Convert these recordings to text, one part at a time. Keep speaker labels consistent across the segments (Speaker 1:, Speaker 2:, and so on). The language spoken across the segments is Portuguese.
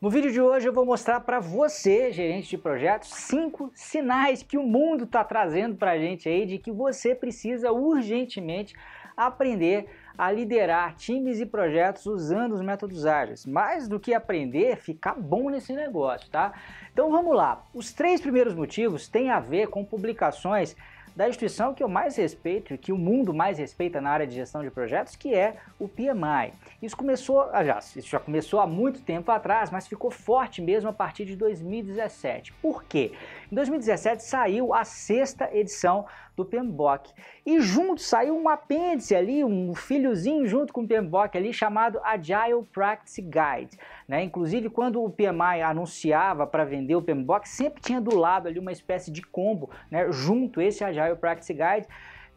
Speaker 1: No vídeo de hoje eu vou mostrar para você, gerente de projetos, cinco sinais que o mundo está trazendo para a gente aí de que você precisa urgentemente aprender a liderar times e projetos usando os métodos ágeis. Mais do que aprender, ficar bom nesse negócio, tá? Então vamos lá. Os três primeiros motivos têm a ver com publicações da instituição que eu mais respeito e que o mundo mais respeita na área de gestão de projetos, que é o PMI. Isso começou, ah, já, isso já começou há muito tempo atrás, mas ficou forte mesmo a partir de 2017. Por quê? Em 2017 saiu a sexta edição do PMBOK e junto saiu um apêndice ali, um filhozinho junto com o PMBOK ali chamado Agile Practice Guide. Né? Inclusive quando o PMI anunciava para vender o PMBOK, sempre tinha do lado ali uma espécie de combo né, junto esse Agile Practice Guide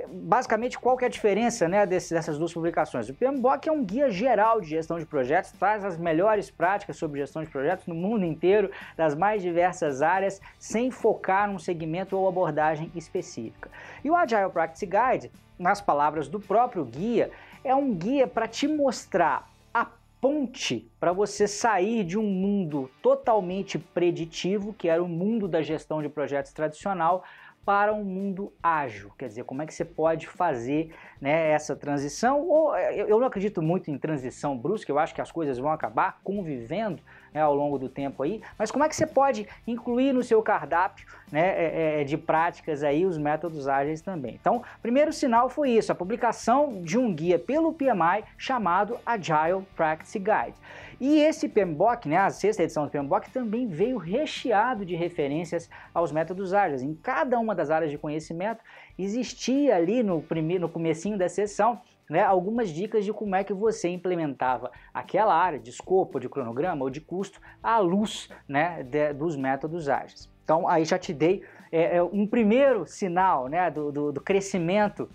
Speaker 1: basicamente, qual que é a diferença né, dessas duas publicações? O PMBOK é um guia geral de gestão de projetos, traz as melhores práticas sobre gestão de projetos no mundo inteiro, das mais diversas áreas, sem focar num segmento ou abordagem específica. E o Agile Practice Guide, nas palavras do próprio guia, é um guia para te mostrar a ponte para você sair de um mundo totalmente preditivo, que era o mundo da gestão de projetos tradicional, para um mundo ágil, quer dizer, como é que você pode fazer né, essa transição, ou eu não acredito muito em transição brusca, eu acho que as coisas vão acabar convivendo né, ao longo do tempo aí, mas como é que você pode incluir no seu cardápio né, é, de práticas aí os métodos ágeis também. Então, primeiro sinal foi isso, a publicação de um guia pelo PMI chamado Agile Practice Guide. E esse PMBOK, né, a sexta edição do PMBOK, também veio recheado de referências aos métodos ágeis. Em cada uma das áreas de conhecimento existia ali no primeiro, no comecinho da sessão, né, algumas dicas de como é que você implementava aquela área de escopo, de cronograma ou de custo à luz né, de, dos métodos ágeis. Então aí já te dei é, é, um primeiro sinal né, do, do, do crescimento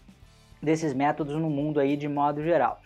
Speaker 1: desses métodos no mundo aí de modo geral.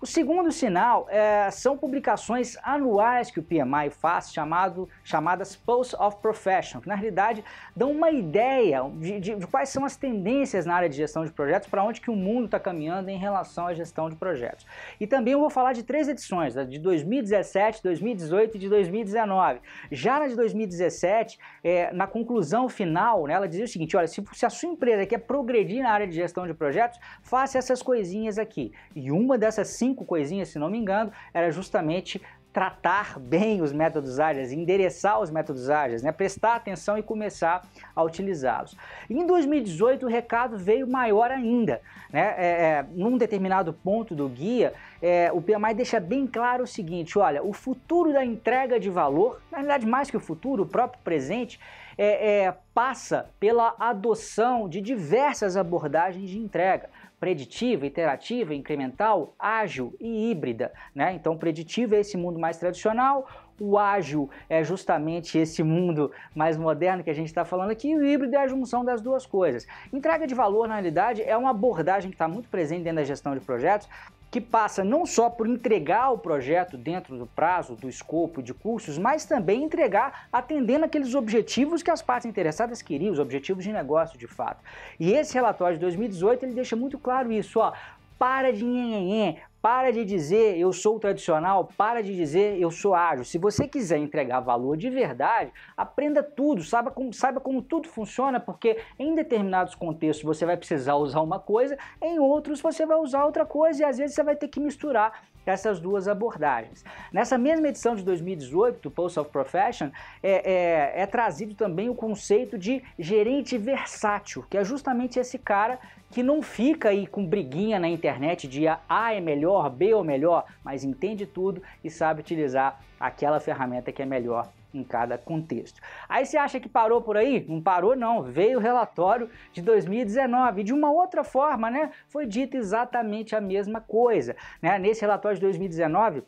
Speaker 1: O segundo sinal é, são publicações anuais que o PMI faz, chamado, chamadas Pulse of Profession, que na realidade dão uma ideia de, de, quais são as tendências na área de gestão de projetos, para onde que o mundo está caminhando em relação à gestão de projetos. E também eu vou falar de três edições, de 2017, 2018 e de 2019. Já na de 2017, é, na conclusão final, né, ela dizia o seguinte, olha, se, se a sua empresa quer progredir na área de gestão de projetos, faça essas coisinhas aqui. E uma dessas cinco cinco coisinhas, se não me engano, era justamente tratar bem os métodos ágeis, endereçar os métodos ágeis, né? prestar atenção e começar a utilizá-los. Em 2018 o recado veio maior ainda. Né? É, é, num determinado ponto do guia, é, o PMI deixa bem claro o seguinte, olha, o futuro da entrega de valor, na verdade mais que o futuro, o próprio presente, é, é, passa pela adoção de diversas abordagens de entrega preditiva, iterativa, incremental, ágil e híbrida. Né? Então, preditivo é esse mundo mais tradicional, o ágil é justamente esse mundo mais moderno que a gente está falando aqui, e o híbrido é a junção das duas coisas. Entrega de valor, na realidade, é uma abordagem que está muito presente dentro da gestão de projetos, que passa não só por entregar o projeto dentro do prazo, do escopo de cursos, mas também entregar atendendo aqueles objetivos que as partes interessadas queriam, os objetivos de negócio de fato. E esse relatório de 2018 ele deixa muito claro isso, ó. Para de nhenhenhen, para de dizer eu sou tradicional, para de dizer eu sou ágil. Se você quiser entregar valor de verdade, aprenda tudo, saiba como, saiba como tudo funciona, porque em determinados contextos você vai precisar usar uma coisa, em outros você vai usar outra coisa e às vezes você vai ter que misturar essas duas abordagens. Nessa mesma edição de 2018 do Pulse of Profession, é, é, é trazido também o conceito de gerente versátil, que é justamente esse cara que não fica aí com briguinha na internet de A é melhor, B é melhor, mas entende tudo e sabe utilizar aquela ferramenta que é melhor em cada contexto. Aí você acha que parou por aí? Não parou não, veio o relatório de 2019 e de uma outra forma, né, foi dito exatamente a mesma coisa, né? Nesse relatório de 2019,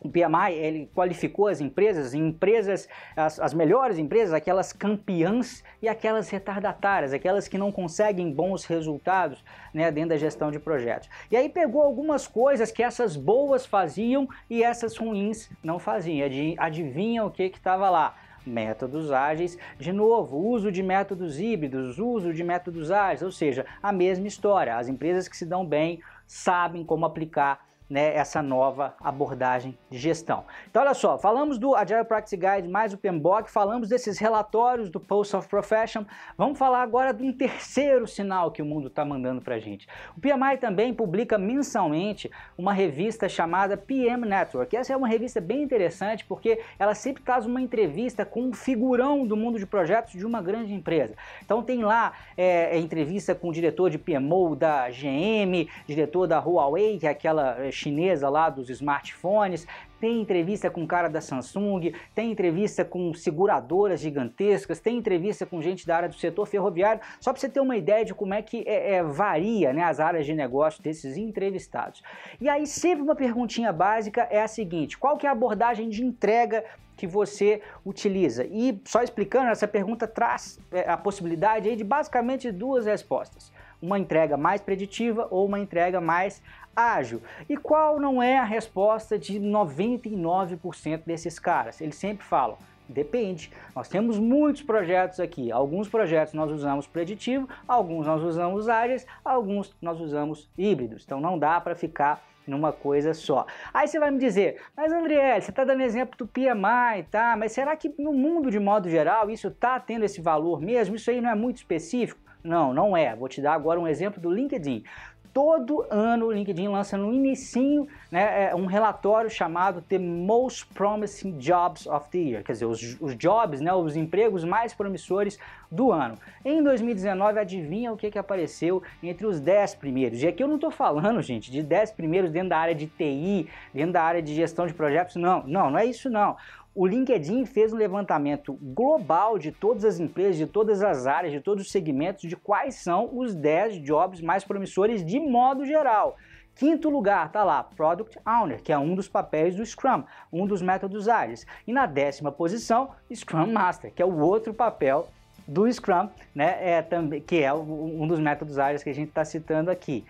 Speaker 1: o PMI ele qualificou as empresas em empresas, as, as, melhores empresas, aquelas campeãs e aquelas retardatárias, aquelas que não conseguem bons resultados né, dentro da gestão de projetos. E aí pegou algumas coisas que essas boas faziam e essas ruins não faziam. Adivinha o que estava lá? métodos ágeis, de novo, uso de métodos híbridos, uso de métodos ágeis, ou seja, a mesma história. As empresas que se dão bem sabem como aplicar né, essa nova abordagem de gestão. Então, olha só, falamos do Agile Practice Guide mais o PMBOK, falamos desses relatórios do Post of Profession, vamos falar agora de um terceiro sinal que o mundo está mandando para a gente. O PMI também publica mensalmente uma revista chamada PM Network. Essa é uma revista bem interessante porque ela sempre traz uma entrevista com um figurão do mundo de projetos de uma grande empresa. Então tem lá é, é entrevista com o diretor de PMO da GM, diretor da Huawei, que é aquela é, chinesa lá dos smartphones, tem entrevista com o cara da Samsung, tem entrevista com seguradoras gigantescas, tem entrevista com gente da área do setor ferroviário, só para você ter uma ideia de como é que é, é, varia né, as áreas de negócio desses entrevistados. E aí sempre uma perguntinha básica é a seguinte, qual que é a abordagem de entrega que você utiliza? E só explicando, essa pergunta traz é, a possibilidade de basicamente duas respostas uma entrega mais preditiva ou uma entrega mais ágil. E qual não é a resposta de 99% desses caras? Eles sempre falam, Depende. Nós temos muitos projetos aqui. Alguns projetos nós usamos preditivo, alguns nós usamos ágeis, alguns nós usamos híbridos. Então não dá para ficar numa coisa só. Aí você vai me dizer, mas André, você está dando exemplo do PMI, tá? Mas será que no mundo de modo geral isso está tendo esse valor mesmo? Isso aí não é muito específico? Não, não é. Vou te dar agora um exemplo do LinkedIn. Todo ano o LinkedIn lança no inicinho né, é, um relatório chamado The Most Promising Jobs of the Year, quer dizer, os, os jobs, né, os empregos mais promissores do ano. Em 2019, adivinha o que, que apareceu entre os 10 primeiros? E aqui eu não estou falando, gente, de 10 primeiros dentro da área de TI, dentro da área de gestão de projetos, não, não, não é isso não o LinkedIn fez um levantamento global de todas as empresas, de todas as áreas, de todos os segmentos, de quais são os 10 jobs mais promissores de modo geral. Quinto lugar tá lá, Product Owner, que é um dos papéis do Scrum, um dos métodos ágeis. E na décima posição, Scrum Master, que é o outro papel do Scrum, né, é, também, que é um dos métodos ágeis que a gente está citando aqui.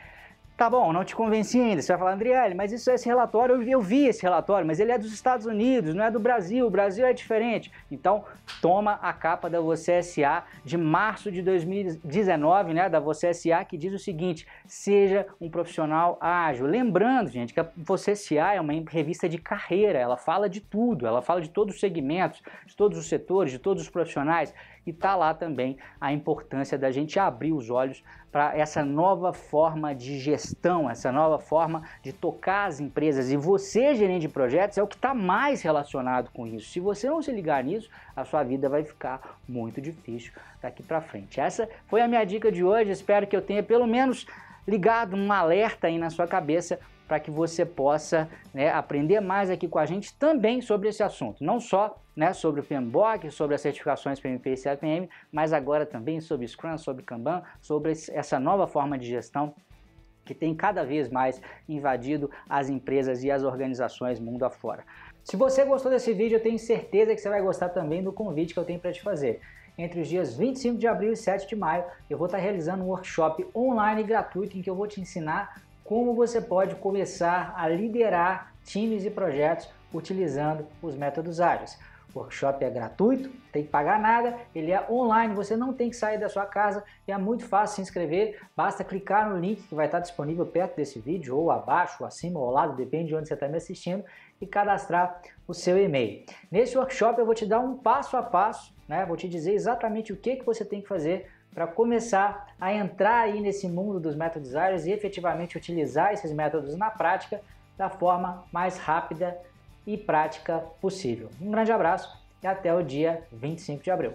Speaker 1: Tá bom, não te convenci ainda. Você vai falar, Andriele, mas isso é esse relatório, eu vi, eu vi esse relatório, mas ele é dos Estados Unidos, não é do Brasil, o Brasil é diferente. Então, toma a capa da Você SA de março de 2019, né, da Você SA, que diz o seguinte: seja um profissional ágil. Lembrando, gente, que a Você SA é uma revista de carreira, ela fala de tudo, ela fala de todos os segmentos, de todos os setores, de todos os profissionais e está lá também a importância da gente abrir os olhos para essa nova forma de gestão, essa nova forma de tocar as empresas. E você, gerente de projetos, é o que está mais relacionado com isso. Se você não se ligar nisso, a sua vida vai ficar muito difícil daqui para frente. Essa foi a minha dica de hoje. Espero que eu tenha pelo menos ligado um alerta aí na sua cabeça para que você possa né, aprender mais aqui com a gente também sobre esse assunto. Não só né, sobre o PMBOK, sobre as certificações PMP e CAPM, mas agora também sobre Scrum, sobre Kanban, sobre essa nova forma de gestão que tem cada vez mais invadido as empresas e as organizações mundo afora. Se você gostou desse vídeo, eu tenho certeza que você vai gostar também do convite que eu tenho para te fazer. Entre os dias 25 de abril e 7 de maio, eu vou estar realizando um workshop online gratuito em que eu vou te ensinar como você pode começar a liderar times e projetos utilizando os métodos ágeis. O workshop é gratuito, tem que pagar nada, ele é online, você não tem que sair da sua casa, é muito fácil se inscrever, basta clicar no link que vai estar disponível perto desse vídeo, ou abaixo, ou acima, ou ao lado, depende de onde você está me assistindo, e cadastrar o seu e-mail. Nesse workshop eu vou te dar um passo a passo, né? vou te dizer exatamente o que, que você tem que fazer para começar a entrar aí nesse mundo dos métodos ágeis e efetivamente utilizar esses métodos na prática da forma mais rápida e prática possível. Um grande abraço e até o dia 25 de abril.